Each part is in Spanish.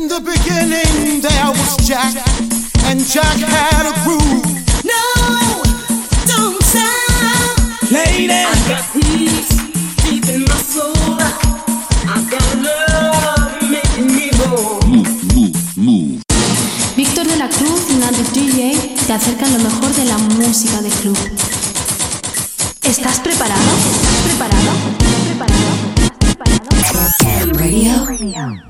In the beginning there was Jack, and Jack had a groove. No, don't stop. Lady, I got peace deep in my soul. I got love making me move. Víctor de la Cruz y Nandi DJ te acercan lo mejor de la música de club. ¿Estás preparado? ¿Estás preparado? ¿Estás preparado? ¿Estás preparado? Radio.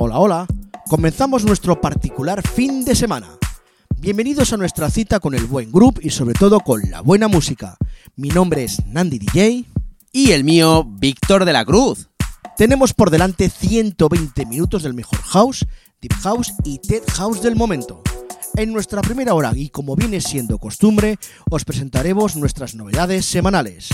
Hola, hola. Comenzamos nuestro particular fin de semana. Bienvenidos a nuestra cita con el buen grupo y sobre todo con la buena música. Mi nombre es Nandi DJ. Y el mío, Víctor de la Cruz. Tenemos por delante 120 minutos del mejor house, deep house y tech house del momento. En nuestra primera hora y como viene siendo costumbre, os presentaremos nuestras novedades semanales.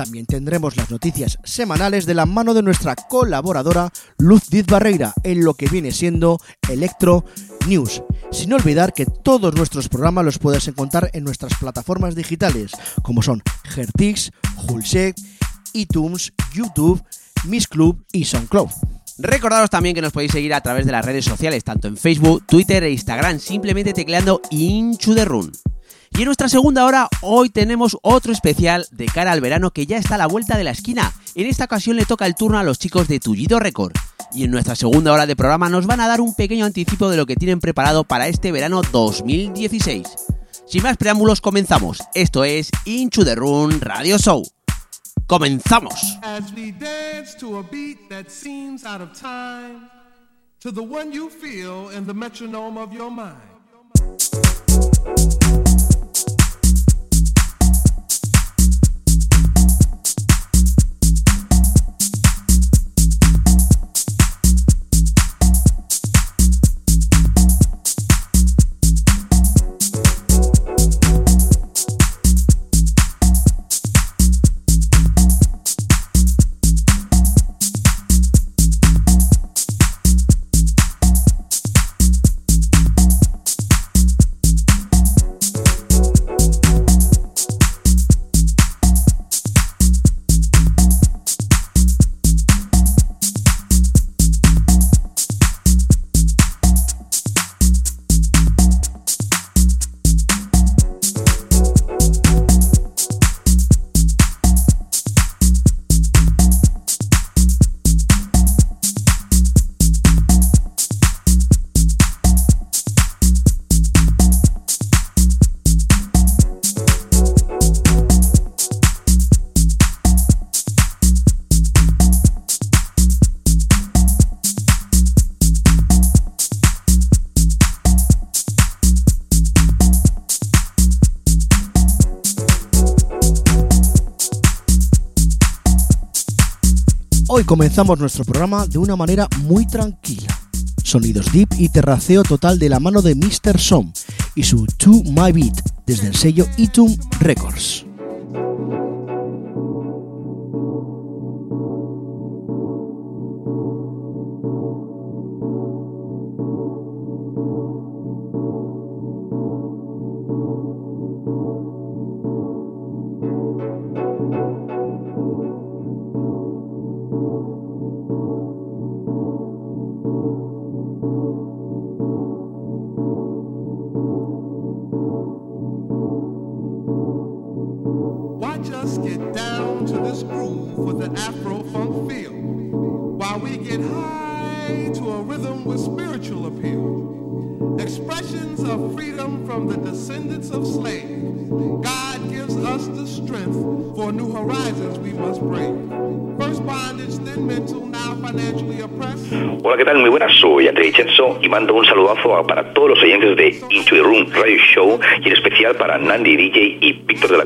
También tendremos las noticias semanales de la mano de nuestra colaboradora Luz Diz Barreira en lo que viene siendo Electro News. Sin olvidar que todos nuestros programas los puedes encontrar en nuestras plataformas digitales, como son Gertix, Hulsec, iTunes, YouTube, Miss Club y SoundCloud. Recordaros también que nos podéis seguir a través de las redes sociales, tanto en Facebook, Twitter e Instagram, simplemente tecleando Inchu de Run. Y en nuestra segunda hora, hoy tenemos otro especial de cara al verano que ya está a la vuelta de la esquina. En esta ocasión le toca el turno a los chicos de Tullido Record. Y en nuestra segunda hora de programa nos van a dar un pequeño anticipo de lo que tienen preparado para este verano 2016. Sin más preámbulos, comenzamos. Esto es Inchu the Run Radio Show. ¡Comenzamos! as we dance to a beat that seems out of time, to the one you feel in the metronome of your mind. Comenzamos nuestro programa de una manera muy tranquila. Sonidos deep y terraceo total de la mano de Mr. Som y su To My Beat desde el sello Itum Records. Nandi, DJ y Víctor de la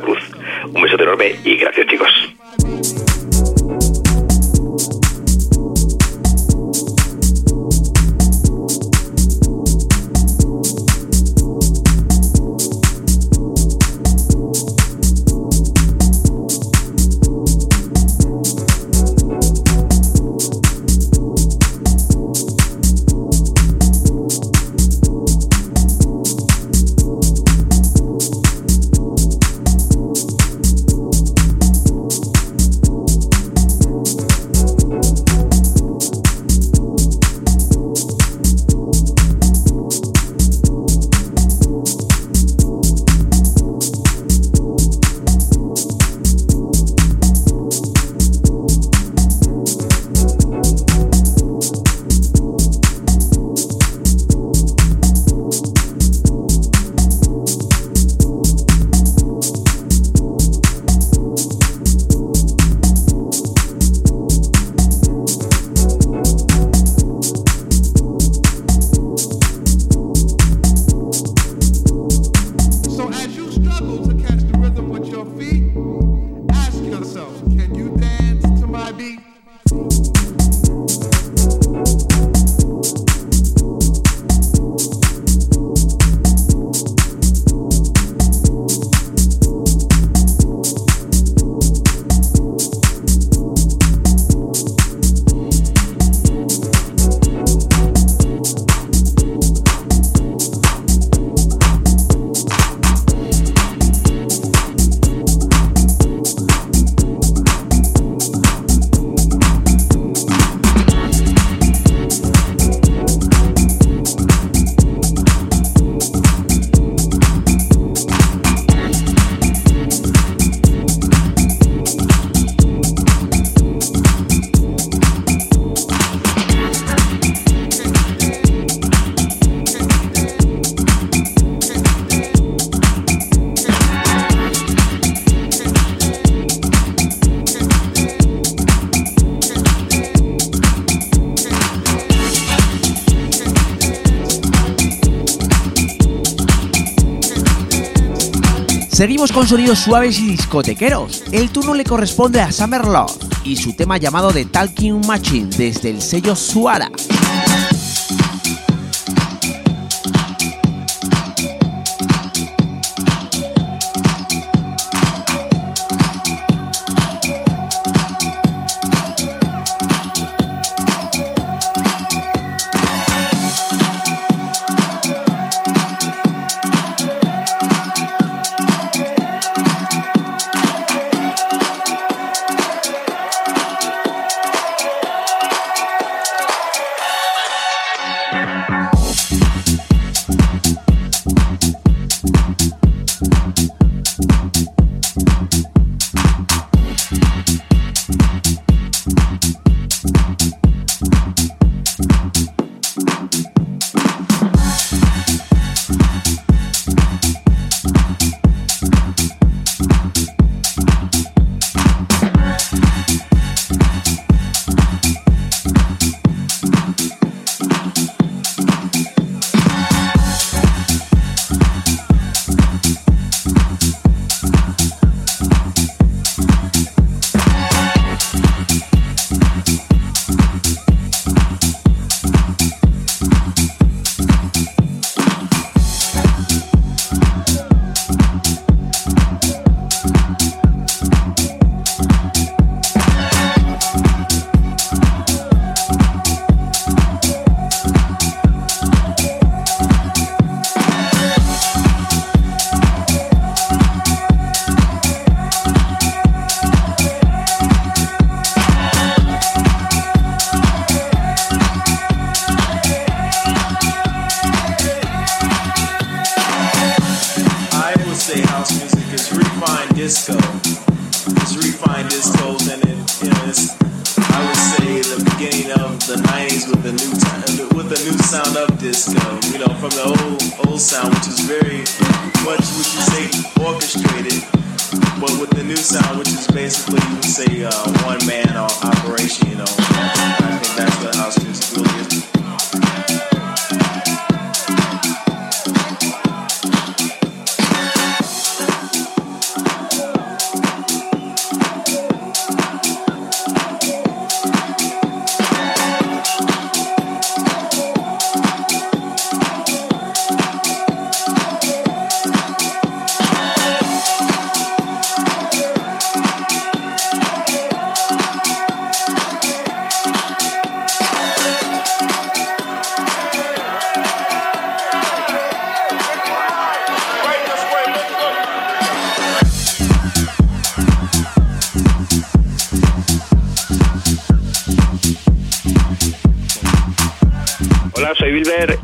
Seguimos con sonidos suaves y discotequeros. El turno le corresponde a Summer Love y su tema llamado The Talking Machine desde el sello Suara.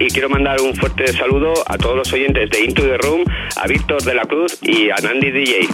Y quiero mandar un fuerte saludo a todos los oyentes de Into the Room, a Víctor de la Cruz y a Nandi DJ.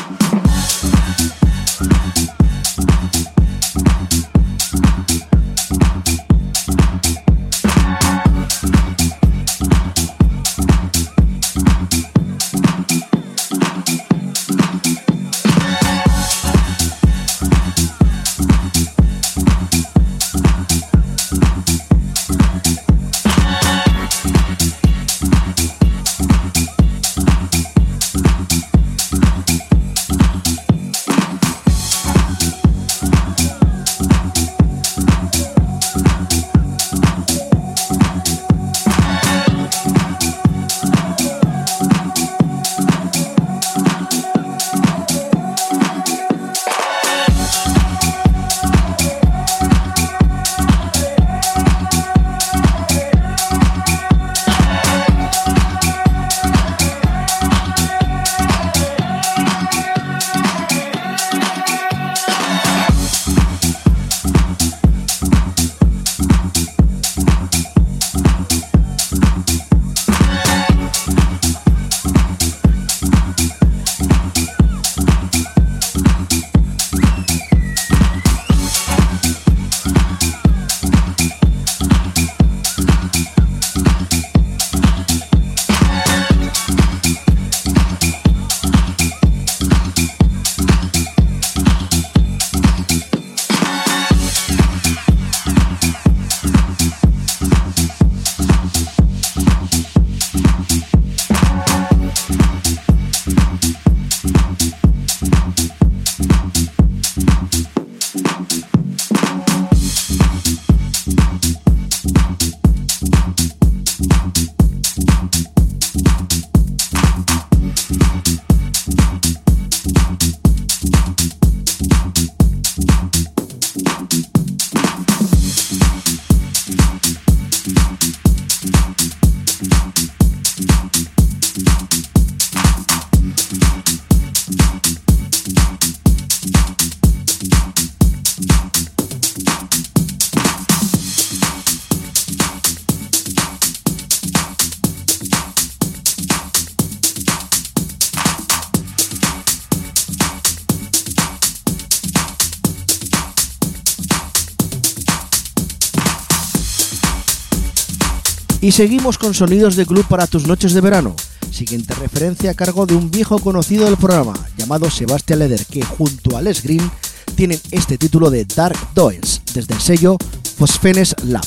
Y seguimos con sonidos de club para tus noches de verano. Siguiente referencia a cargo de un viejo conocido del programa, llamado Sebastian Leder, que junto a Les Green tienen este título de Dark Doels, desde el sello Phosphenes Lab.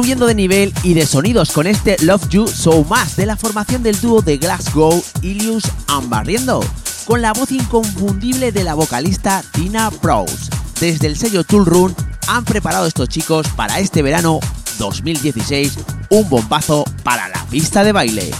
Subiendo de nivel y de sonidos con este Love You So Much de la formación del dúo de Glasgow, Ilius Ambarriendo, con la voz inconfundible de la vocalista Tina Prowse. Desde el sello Tool Run han preparado estos chicos para este verano 2016 un bombazo para la pista de baile.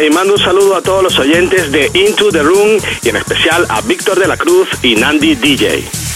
Y mando un saludo a todos los oyentes de Into the Room y en especial a Víctor de la Cruz y Nandi DJ.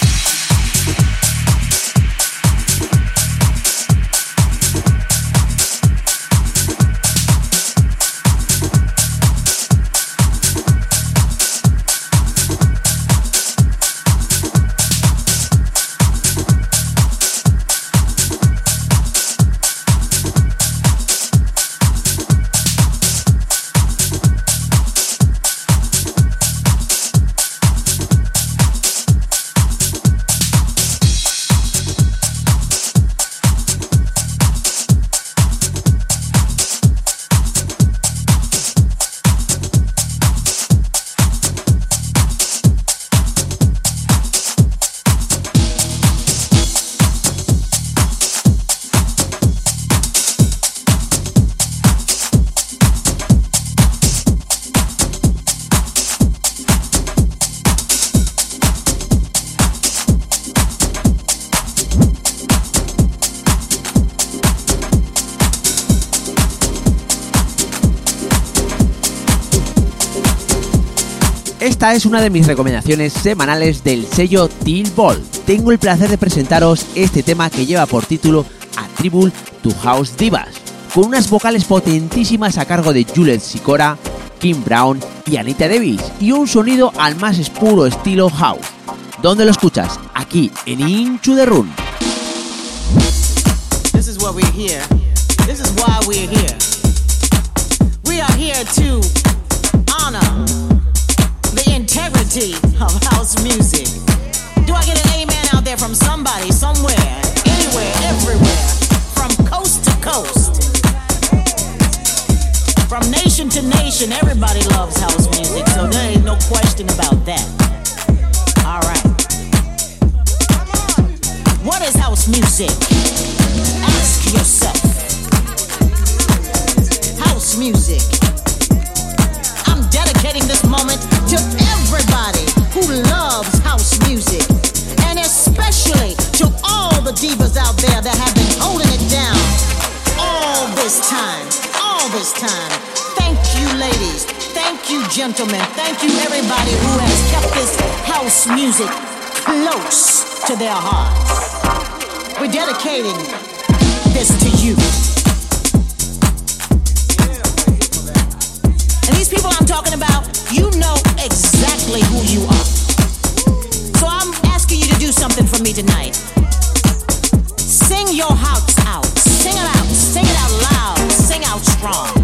Es una de mis recomendaciones semanales del sello Till Ball. Tengo el placer de presentaros este tema que lleva por título Attribute to House Divas, con unas vocales potentísimas a cargo de Juliet Sicora, Kim Brown y Anita Davis, y un sonido al más puro estilo house. ¿Dónde lo escuchas? Aquí en Into the Room. This is we're here. This is why we're here. We are here to honor integrity of house music. Do I get an amen out there from somebody, somewhere, anywhere, everywhere, from coast to coast? From nation to nation, everybody loves house music, so there ain't no question about that. All right. What is house music? Ask yourself. House music. I'm dedicating this moment to everybody who loves house music, and especially to all the divas out there that have been holding it down all this time. All this time. Thank you, ladies. Thank you, gentlemen. Thank you, everybody who has kept this house music close to their hearts. We're dedicating this to you. People I'm talking about, you know exactly who you are. So I'm asking you to do something for me tonight. Sing your house out. Sing it out. Sing it out loud. Sing out strong.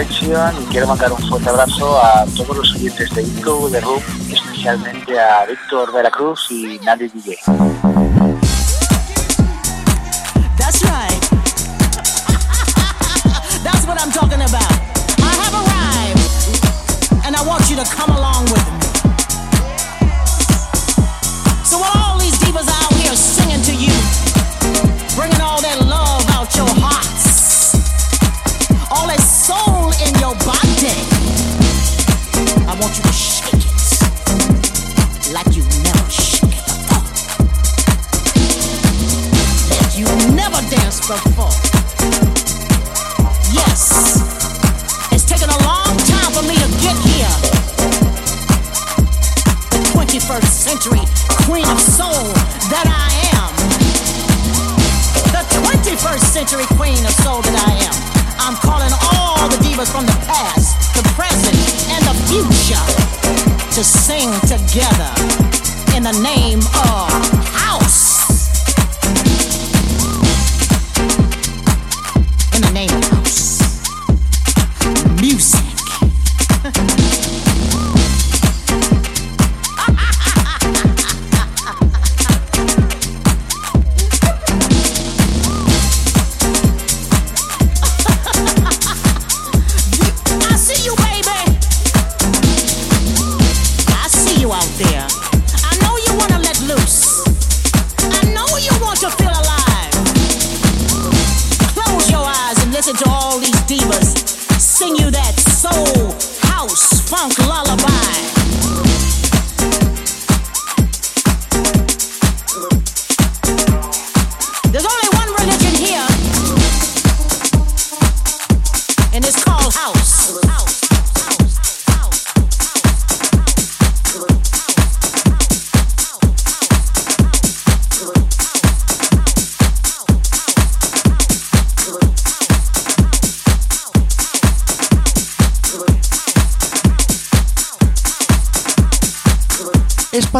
Y quiero mandar un fuerte abrazo a todos los oyentes de Into, de Room, especialmente a Víctor de la Cruz y Nadie DJ.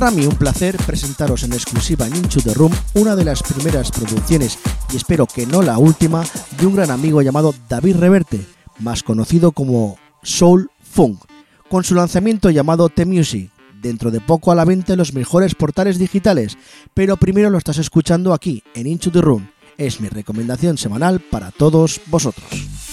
Para mí un placer presentaros en exclusiva en Into the Room una de las primeras producciones, y espero que no la última, de un gran amigo llamado David Reverte, más conocido como Soul Funk, con su lanzamiento llamado The Music, dentro de poco a la venta en los mejores portales digitales, pero primero lo estás escuchando aquí, en Into the Room. Es mi recomendación semanal para todos vosotros.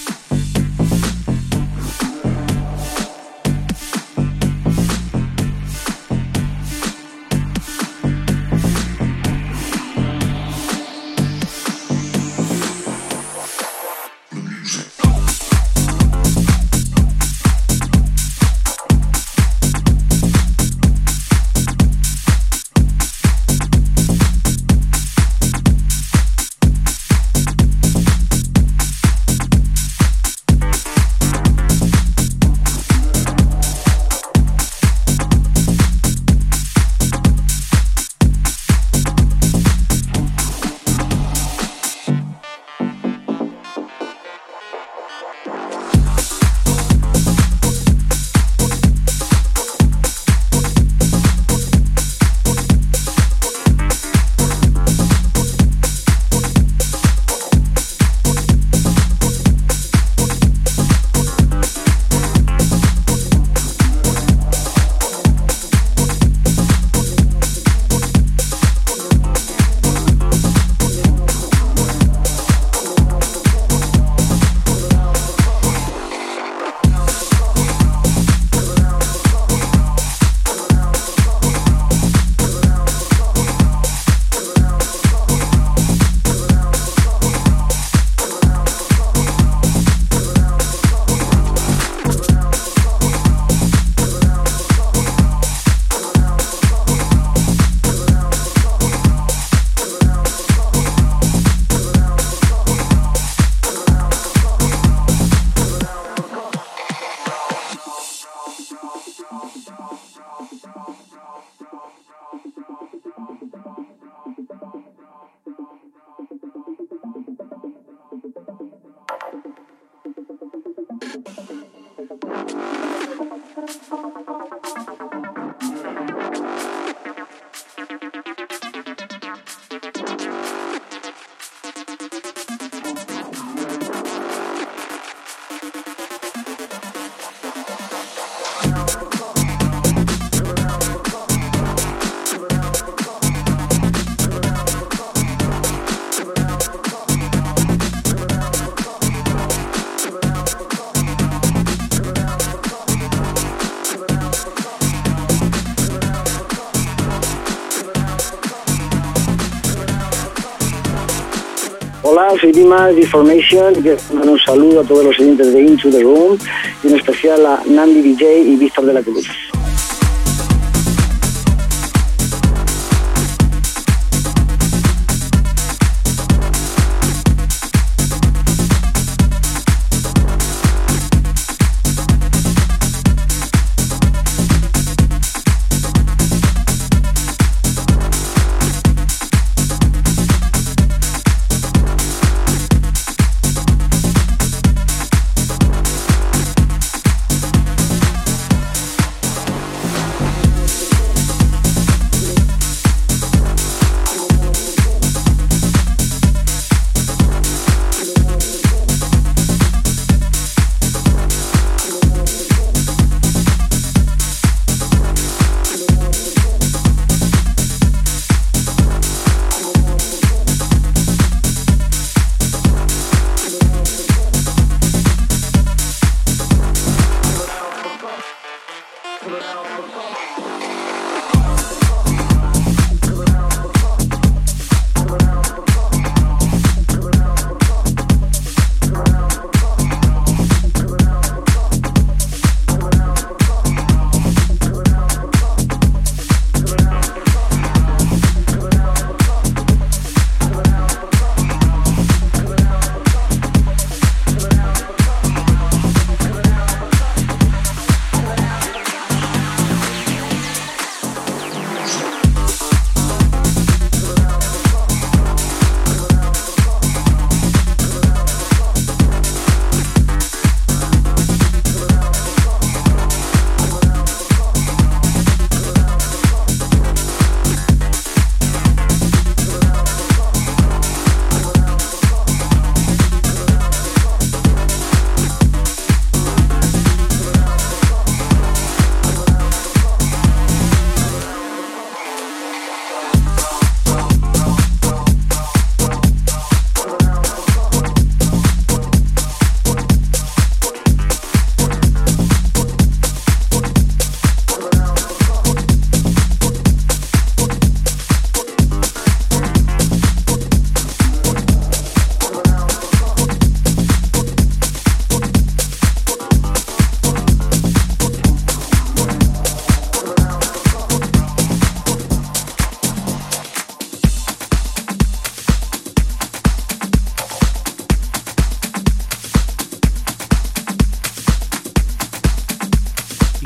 Hola, soy Dimas de mandar un saludo a todos los oyentes de Into the Room y en especial a Nandi DJ y Víctor de la Cruz.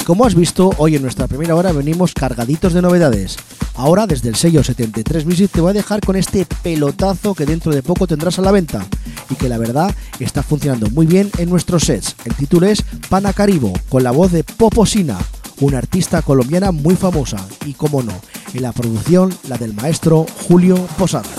Como has visto, hoy en nuestra primera hora venimos cargaditos de novedades. Ahora, desde el sello 73 Music, te voy a dejar con este pelotazo que dentro de poco tendrás a la venta y que la verdad está funcionando muy bien en nuestros sets. El título es Pana Caribo, con la voz de Poposina, una artista colombiana muy famosa y, como no, en la producción la del maestro Julio Posadas.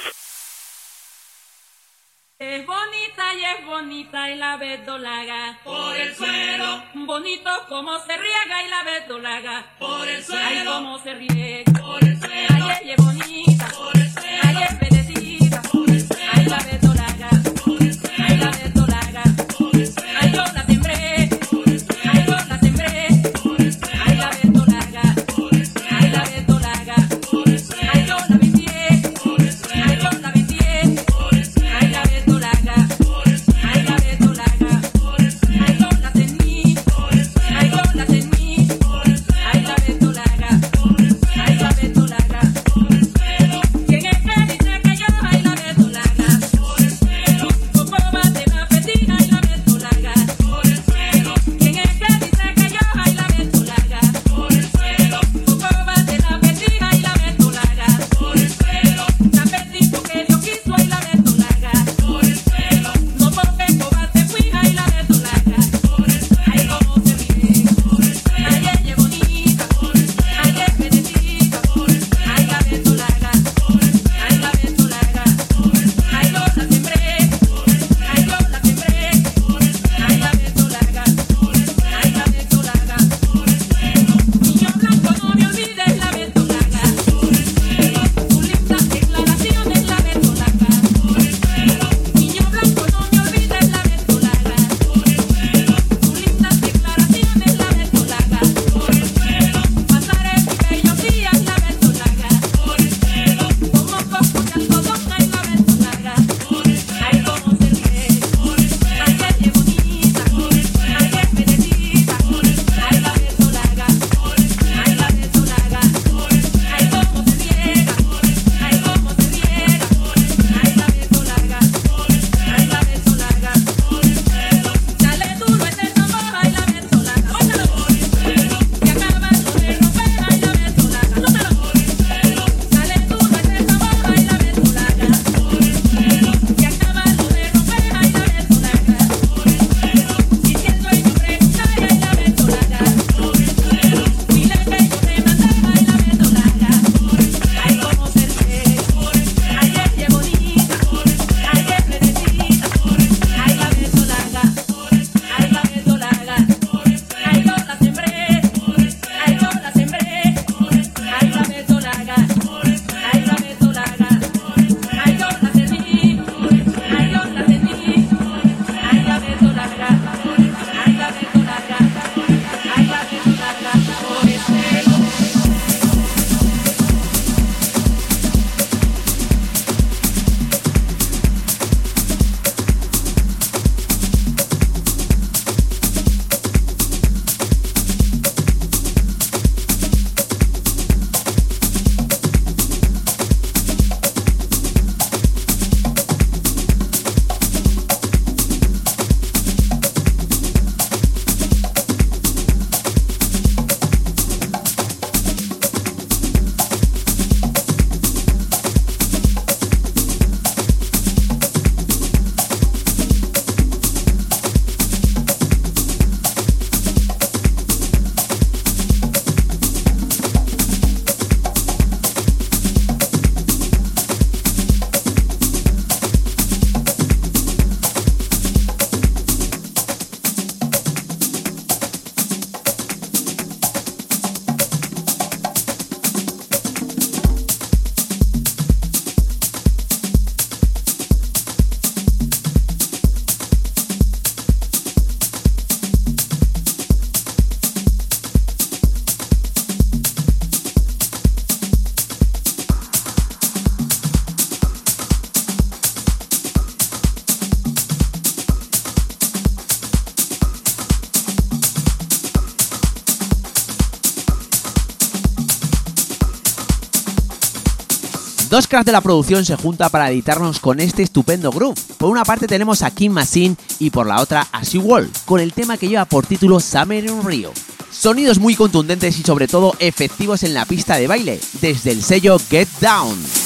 Dos cracks de la producción se juntan para editarnos con este estupendo groove. Por una parte tenemos a Kim Machine y por la otra a Sea Wall, con el tema que lleva por título Summer in Rio. Sonidos muy contundentes y sobre todo efectivos en la pista de baile, desde el sello Get Down.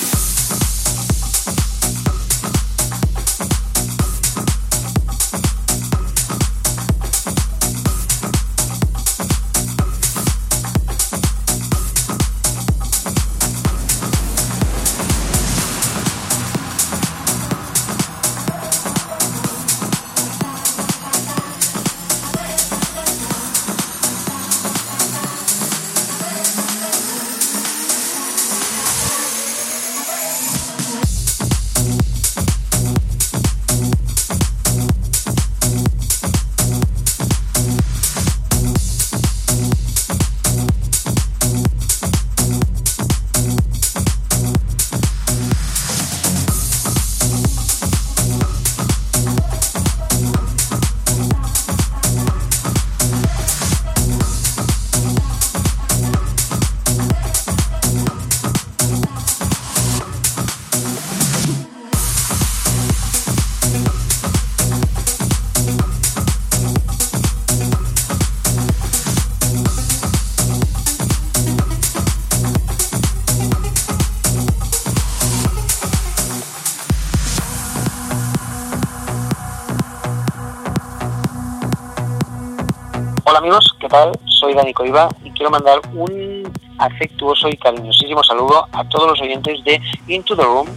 Soy Dani Coiva y quiero mandar un afectuoso y cariñosísimo saludo a todos los oyentes de Into the Room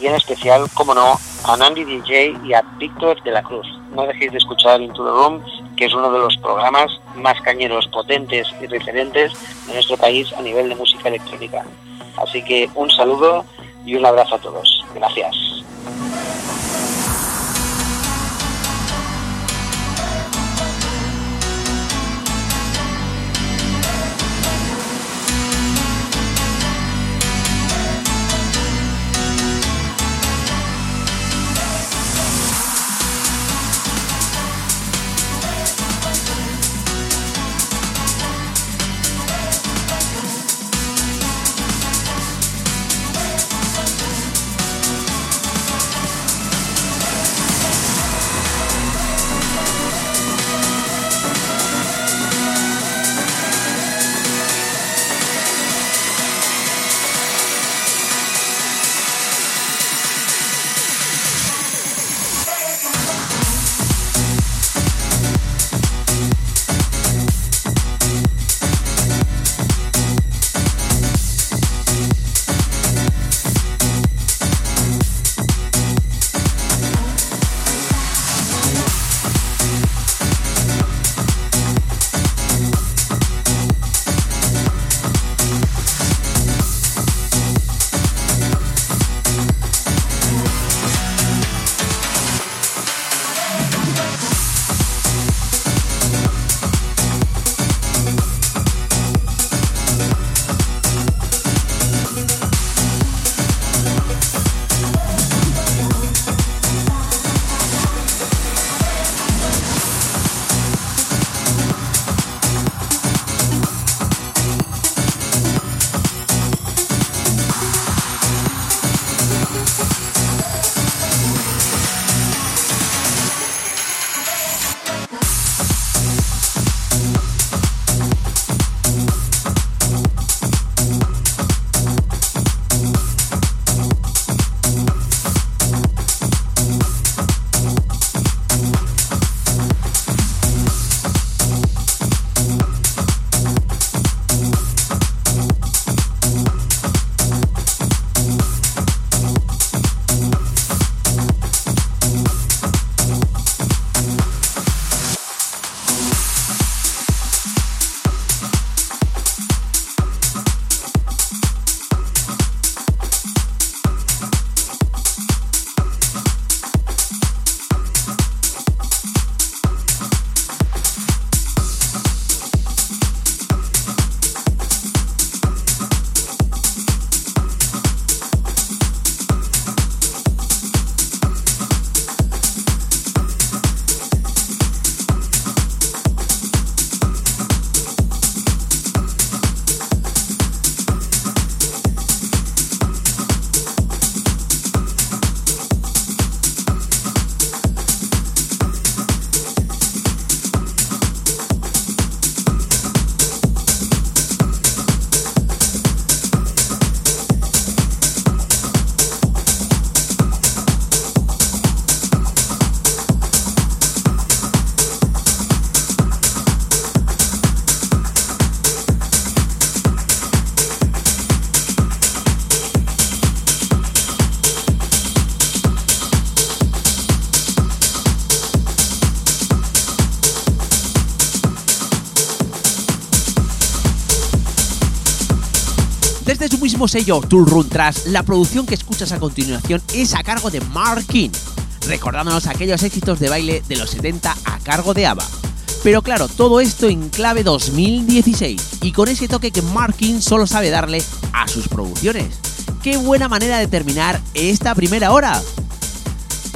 y en especial, como no, a Nandy DJ y a Víctor de la Cruz. No dejéis de escuchar Into the Room, que es uno de los programas más cañeros, potentes y referentes de nuestro país a nivel de música electrónica. Así que un saludo y un abrazo a todos. Gracias. Nuevo sello Tool Run Trash, la producción que escuchas a continuación es a cargo de Mark King, recordándonos aquellos éxitos de baile de los 70 a cargo de ABBA. Pero claro, todo esto en clave 2016 y con ese toque que Markin solo sabe darle a sus producciones. ¡Qué buena manera de terminar esta primera hora!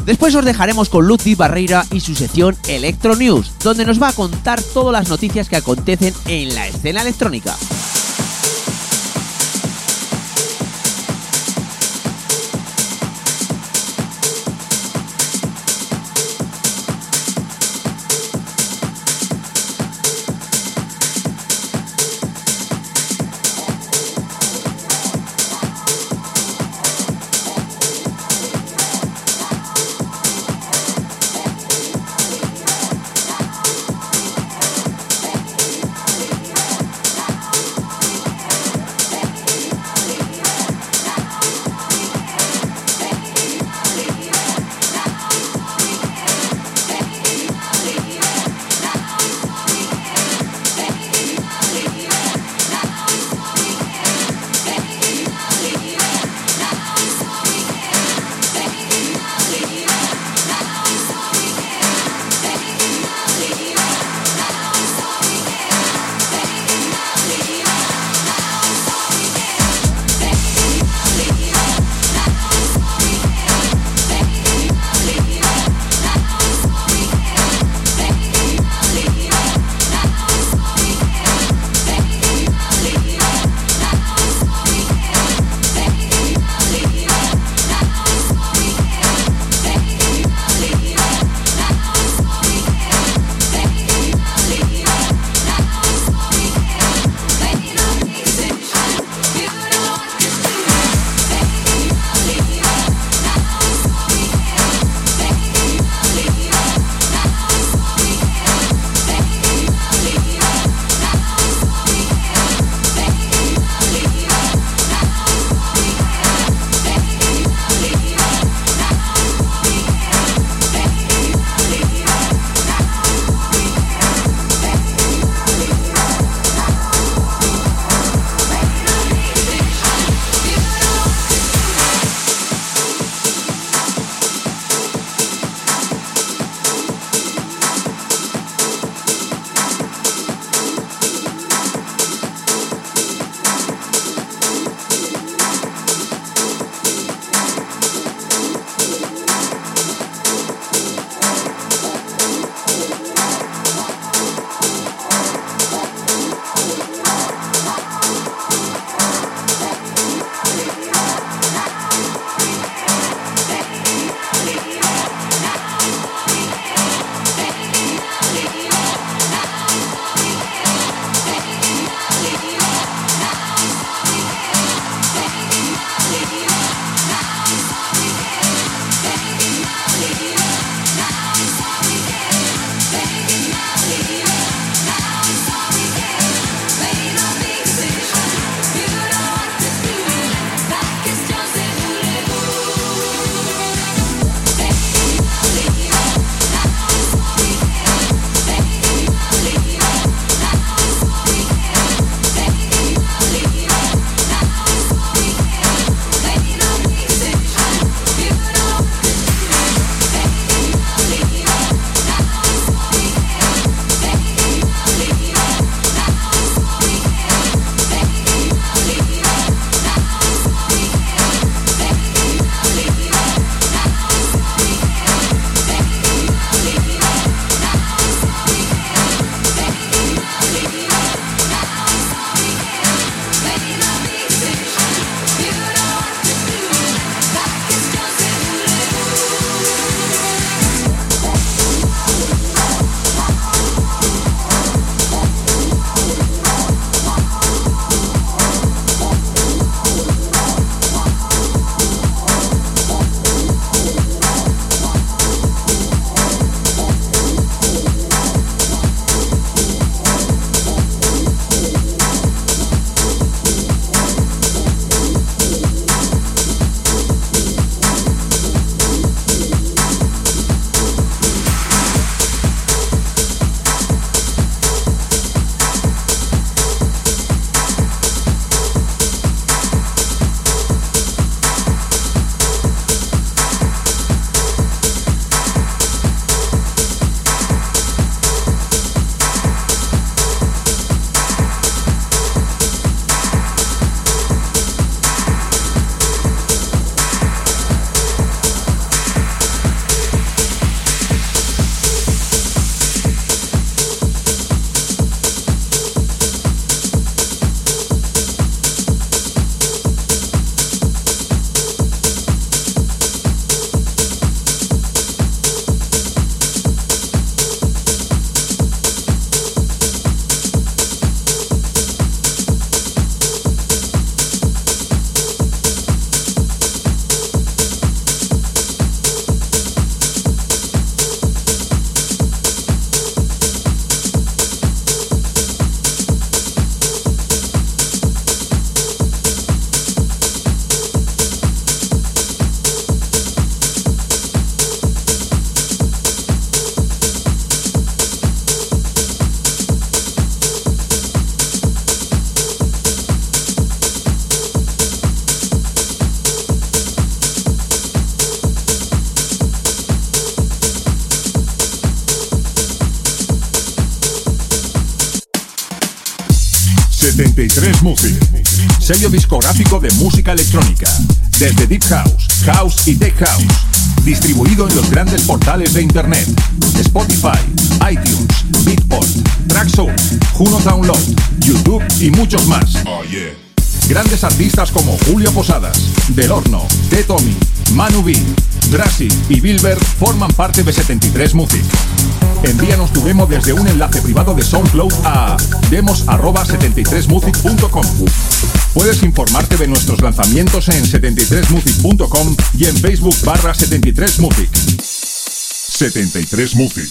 Después os dejaremos con Ludwig Barreira y su sección Electro News, donde nos va a contar todas las noticias que acontecen en la escena electrónica. De música electrónica, desde Deep House, House y Tech House, distribuido en los grandes portales de Internet, Spotify, iTunes, Beatport, Traxsource, Juno Download, YouTube y muchos más. Grandes artistas como Julio Posadas, Del Horno, T. Tommy, Manu B, Drassi y Bilber forman parte de 73 Music. Envíanos tu demo desde un enlace privado de SoundCloud a demos@73music.com. Puedes informarte de nuestros lanzamientos en 73music.com y en Facebook barra 73music. 73 Music.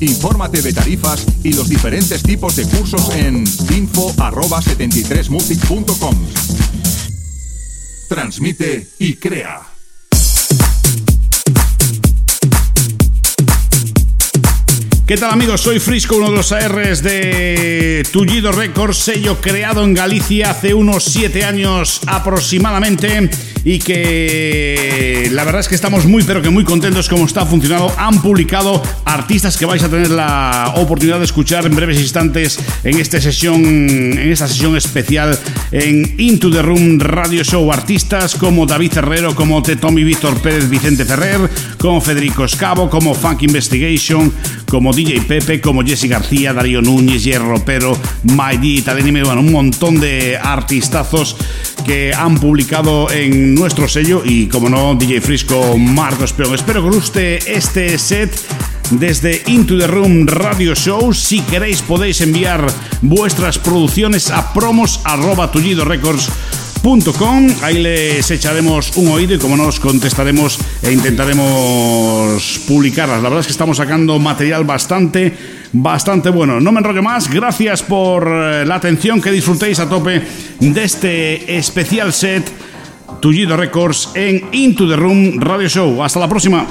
Infórmate de tarifas y los diferentes tipos de cursos en info@73music.com. Transmite y crea. ¿Qué tal amigos? Soy Frisco, uno de los ARs de Tullido Records, sello creado en Galicia hace unos 7 años aproximadamente y que la verdad es que estamos muy pero que muy contentos como está funcionando. Han publicado artistas que vais a tener la oportunidad de escuchar en breves instantes en esta sesión, en esta sesión especial en Into the Room Radio Show. Artistas como David Herrero, como Tommy Víctor Pérez Vicente Ferrer, como Federico Escavo, como Funk Investigation, como DJ Pepe, como Jesse García, Darío Núñez, Hierro Pero, Maidi, Tadenime, bueno, un montón de artistazos que han publicado en nuestro sello y, como no, DJ Frisco, Marcos Peón. Espero que guste este set desde Into the Room Radio Show. Si queréis podéis enviar vuestras producciones a promos Ahí les echaremos un oído y como nos contestaremos e intentaremos publicarlas. La verdad es que estamos sacando material bastante, bastante bueno. No me enrollo más. Gracias por eh, la atención. Que disfrutéis a tope de este especial set Tullido Records en Into the Room Radio Show. Hasta la próxima.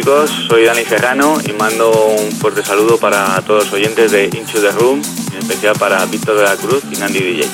Chicos, soy Dani Serrano y mando un fuerte saludo para todos los oyentes de Into the Room, en especial para Víctor de la Cruz y Nandy DJ.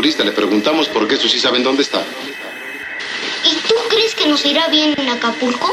Turista, le preguntamos porque eso sí saben dónde está. ¿Y tú crees que nos irá bien en? Acapulco,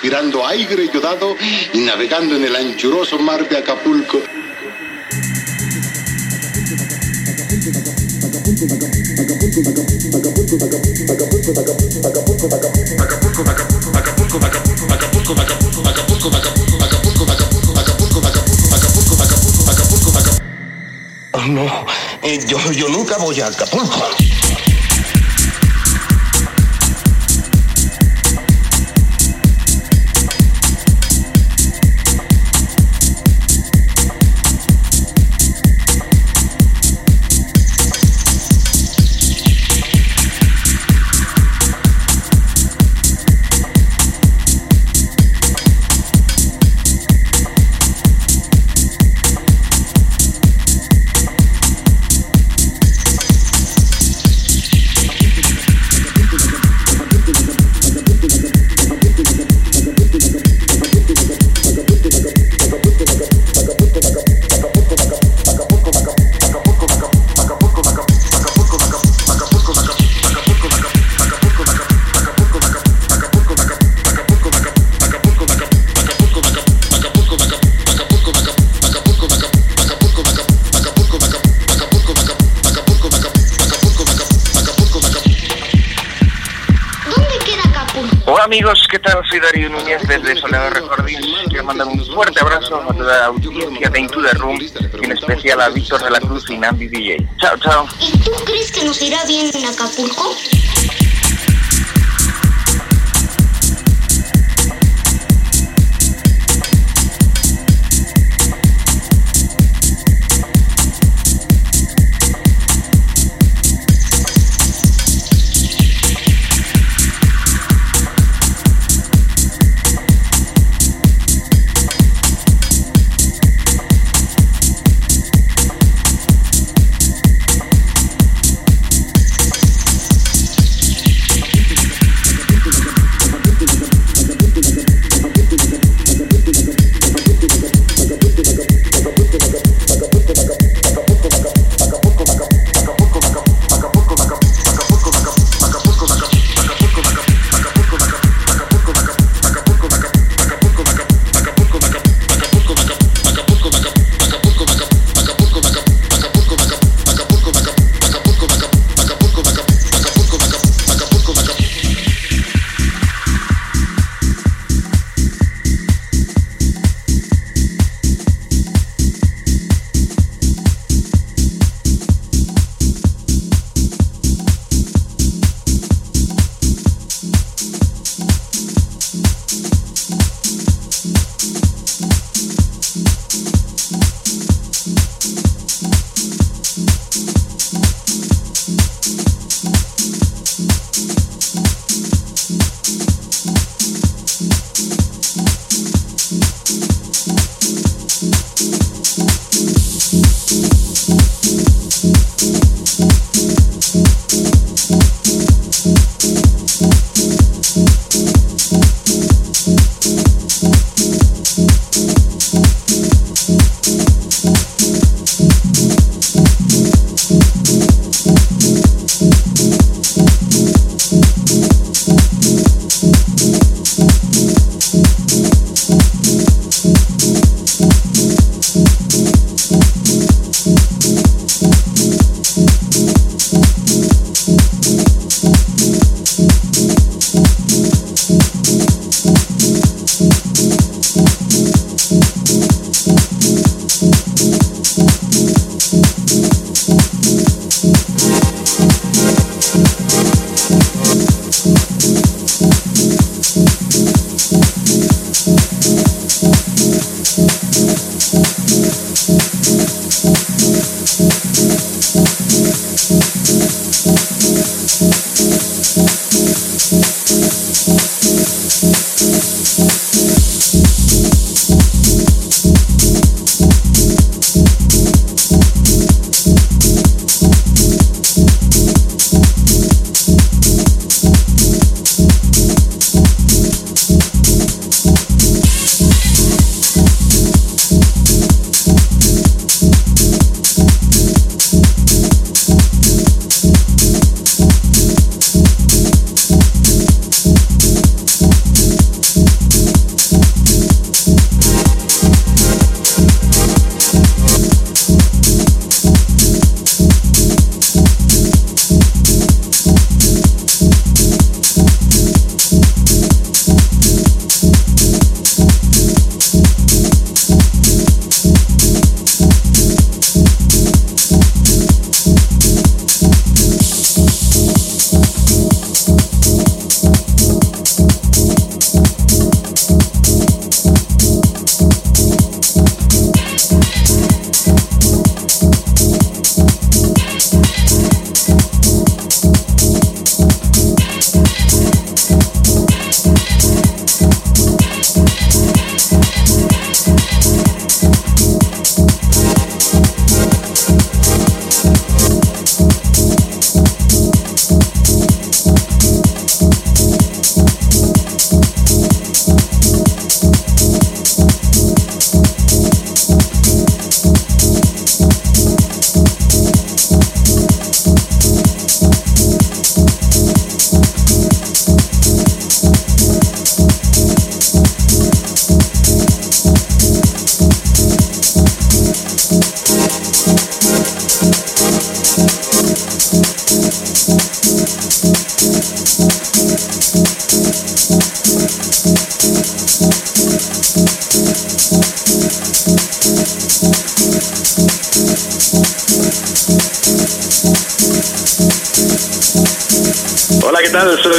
respirando aire yodado y navegando en el anchuroso mar de Acapulco. No, eh, yo nunca voy a Acapulco. Víctor de la Cruz y Nambi DJ. Chao, chao. ¿Y tú crees que nos irá bien en Acapulco?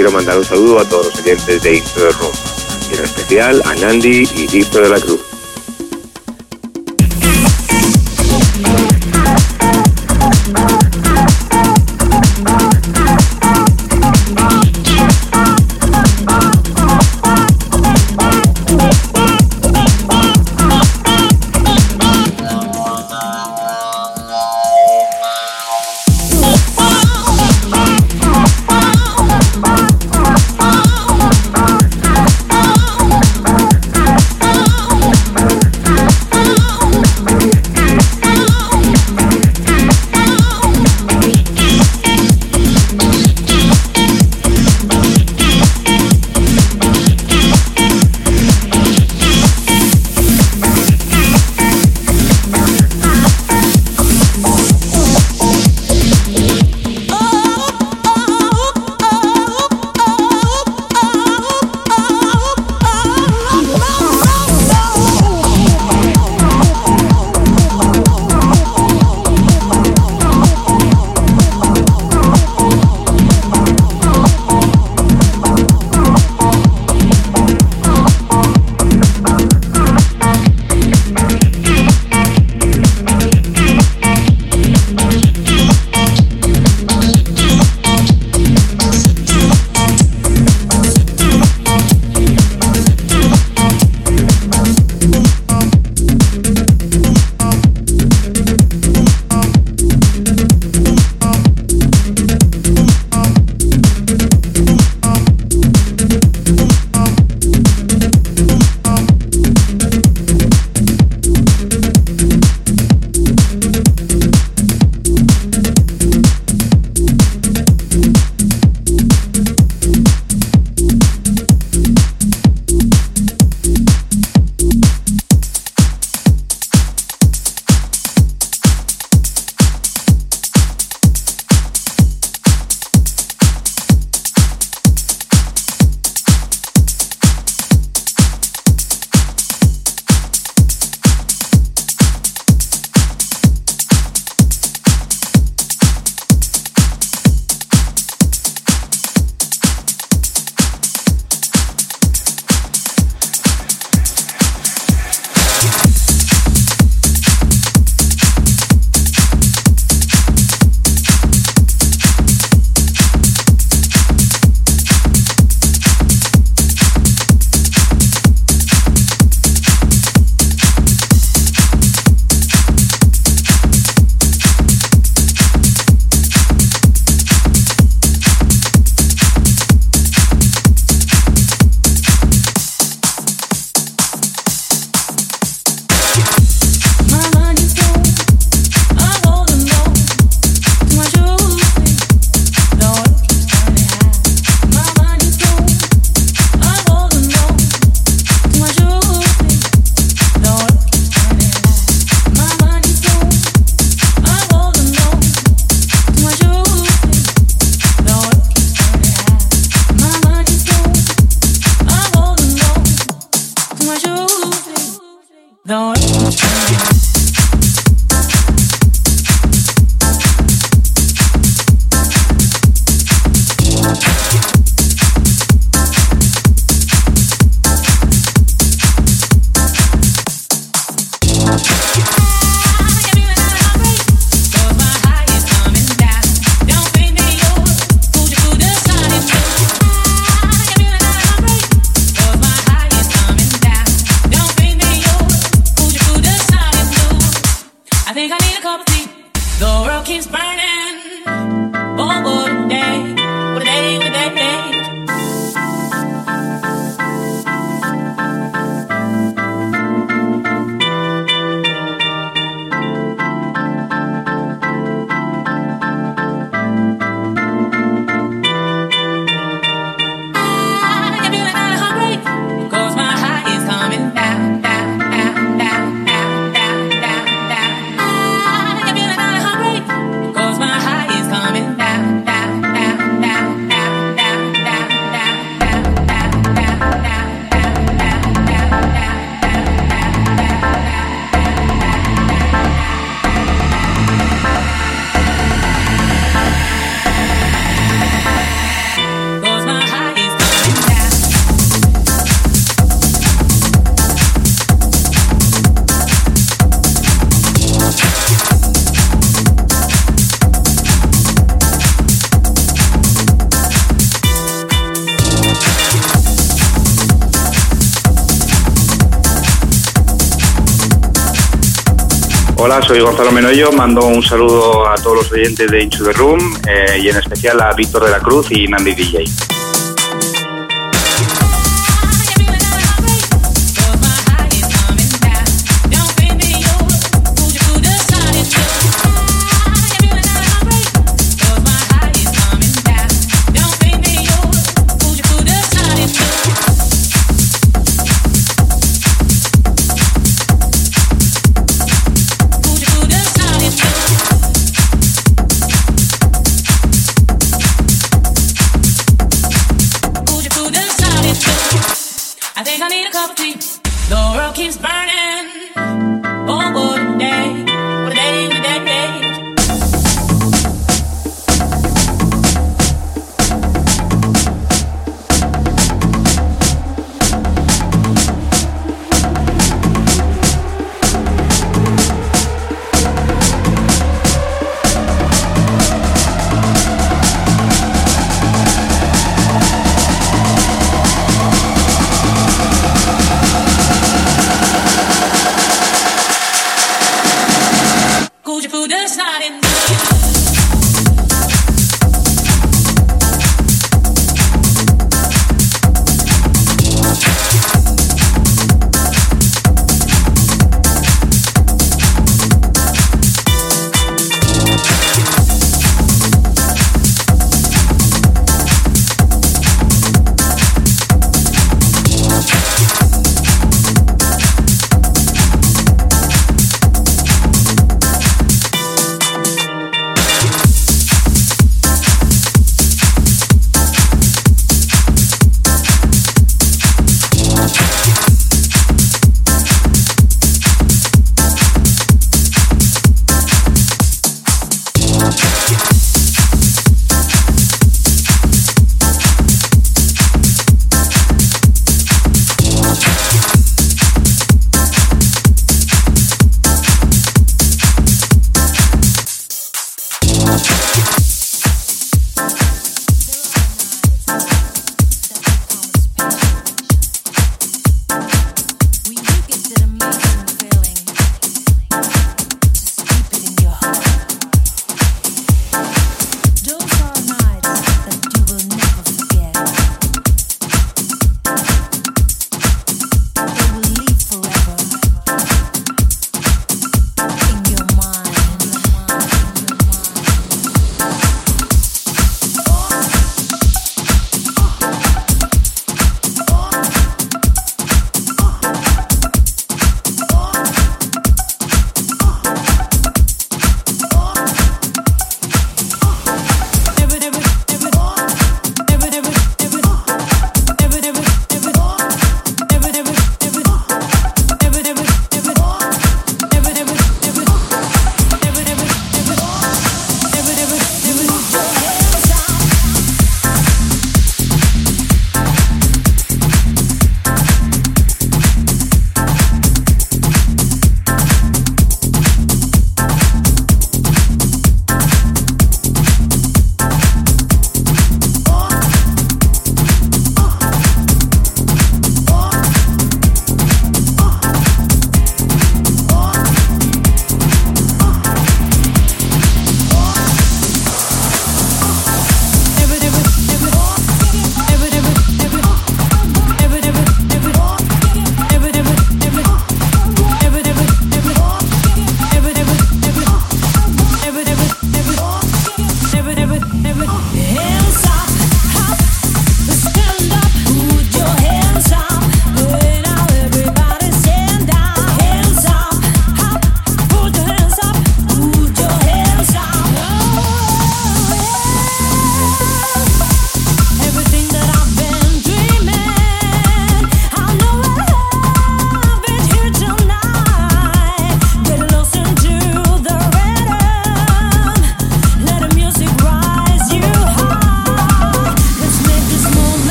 Quiero mandar un saludo a todos los oyentes de Into the Room. Y en especial a Nandi y Víctor de la Cruz. Gonzalo Menoyo, mando un saludo a todos los oyentes de Into the Room eh, y en especial a Víctor de la Cruz y Nandi DJ.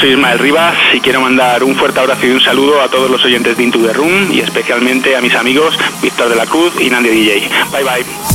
Soy Ismael Rivas y quiero mandar un fuerte abrazo y un saludo a todos los oyentes de Into the Room y especialmente a mis amigos Víctor de la Cruz y Nandy DJ. Bye bye.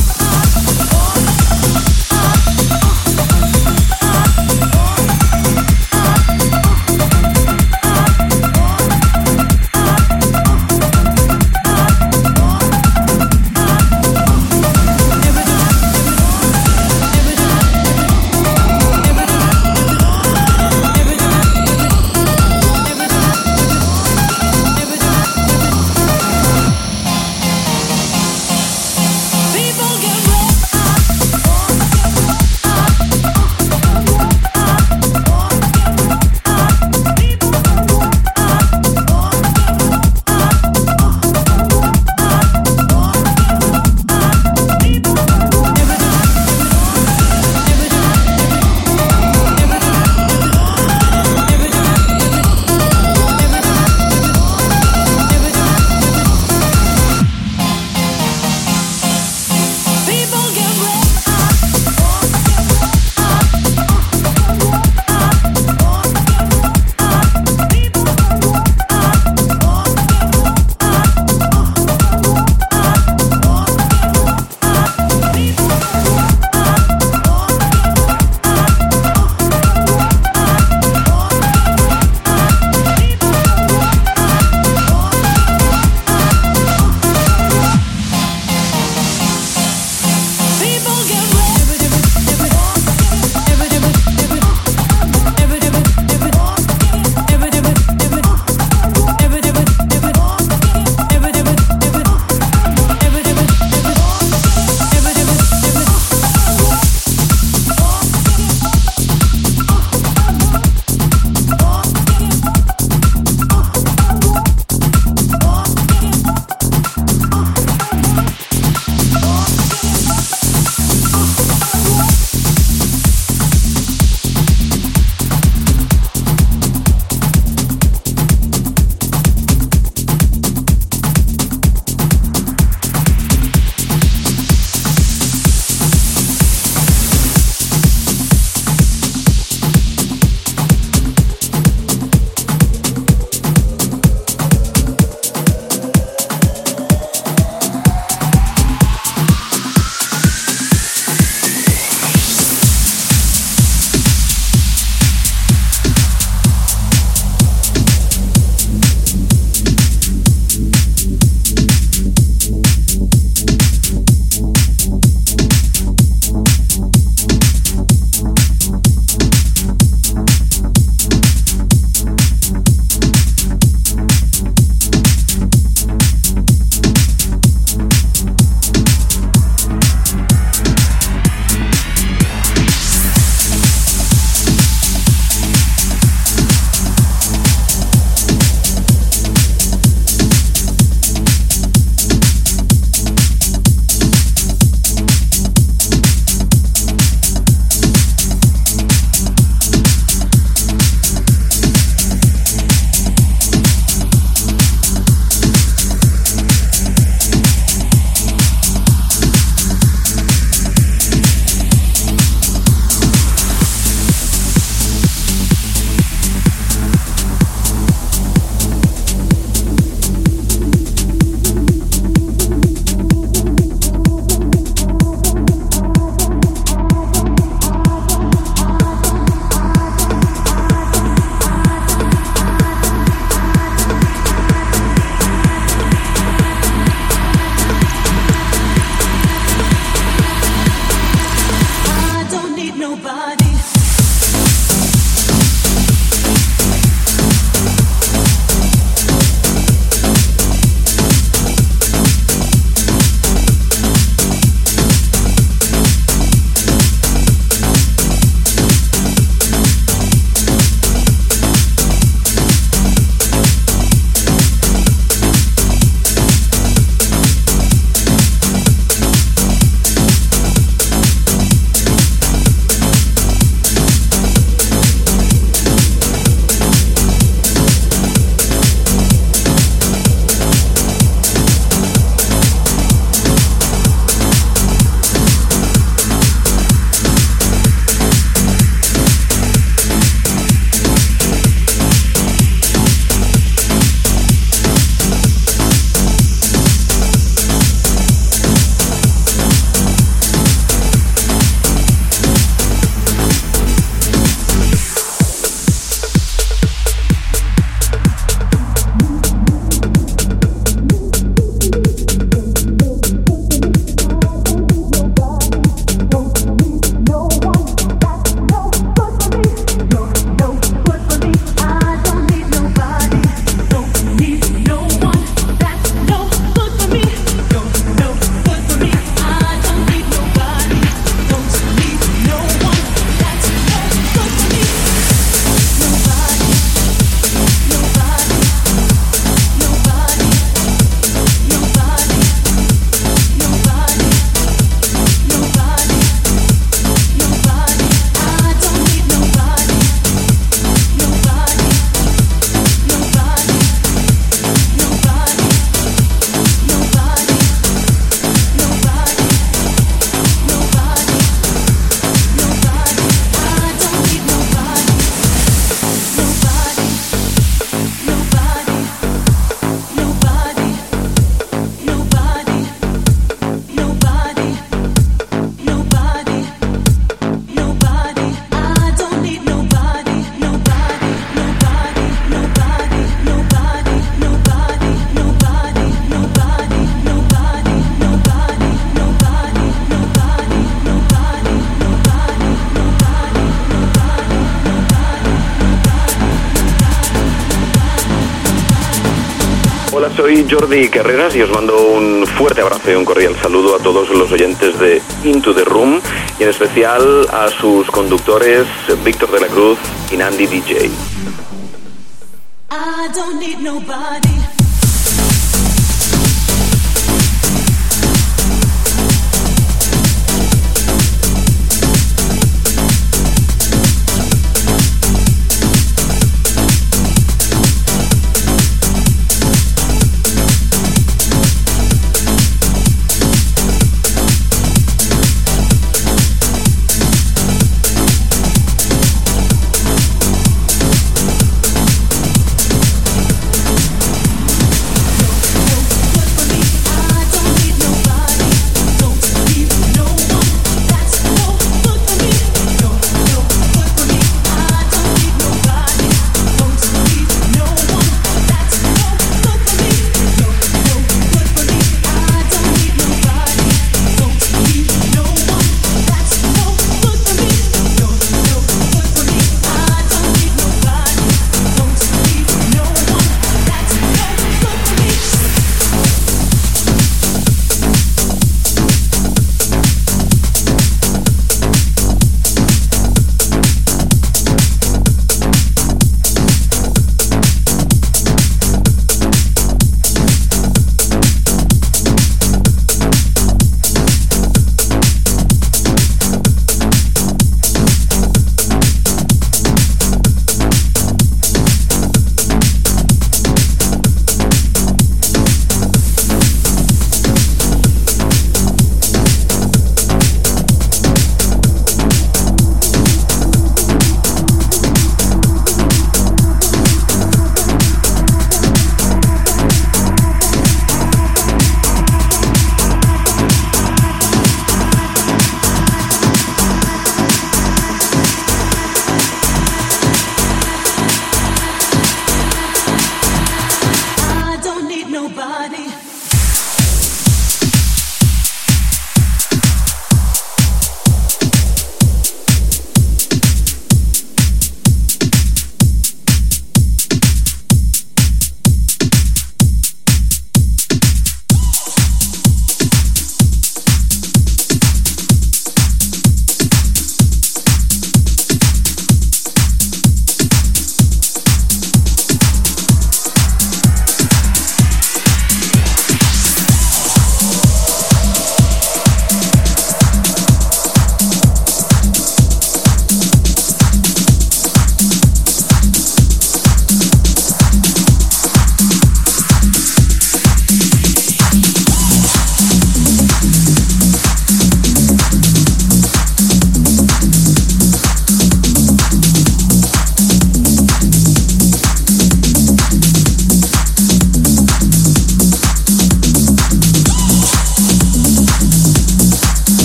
Soy Jordi Carreras y os mando un fuerte abrazo y un cordial saludo a todos los oyentes de Into the Room y en especial a sus conductores Víctor de la Cruz y Nandi DJ.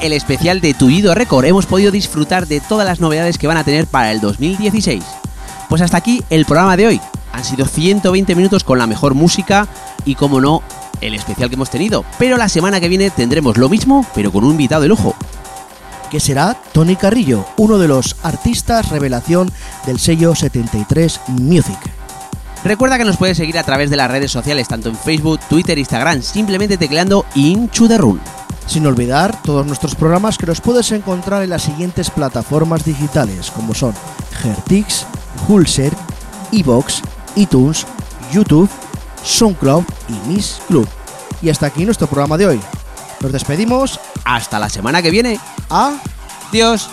El especial de Tullido Record. Hemos podido disfrutar de todas las novedades que van a tener para el 2016. Pues hasta aquí el programa de hoy. Han sido 120 minutos con la mejor música y, como no, el especial que hemos tenido. Pero la semana que viene tendremos lo mismo, pero con un invitado de lujo. Que será Tony Carrillo, uno de los artistas revelación del sello 73 Music. Recuerda que nos puedes seguir a través de las redes sociales, tanto en Facebook, Twitter, Instagram, simplemente tecleando Inchu the Run. Sin olvidar todos nuestros programas que los puedes encontrar en las siguientes plataformas digitales, como son Gertix, Hulser, Evox, iTunes, YouTube, SoundCloud y Miss Club. Y hasta aquí nuestro programa de hoy. Nos despedimos. Hasta la semana que viene. Adiós.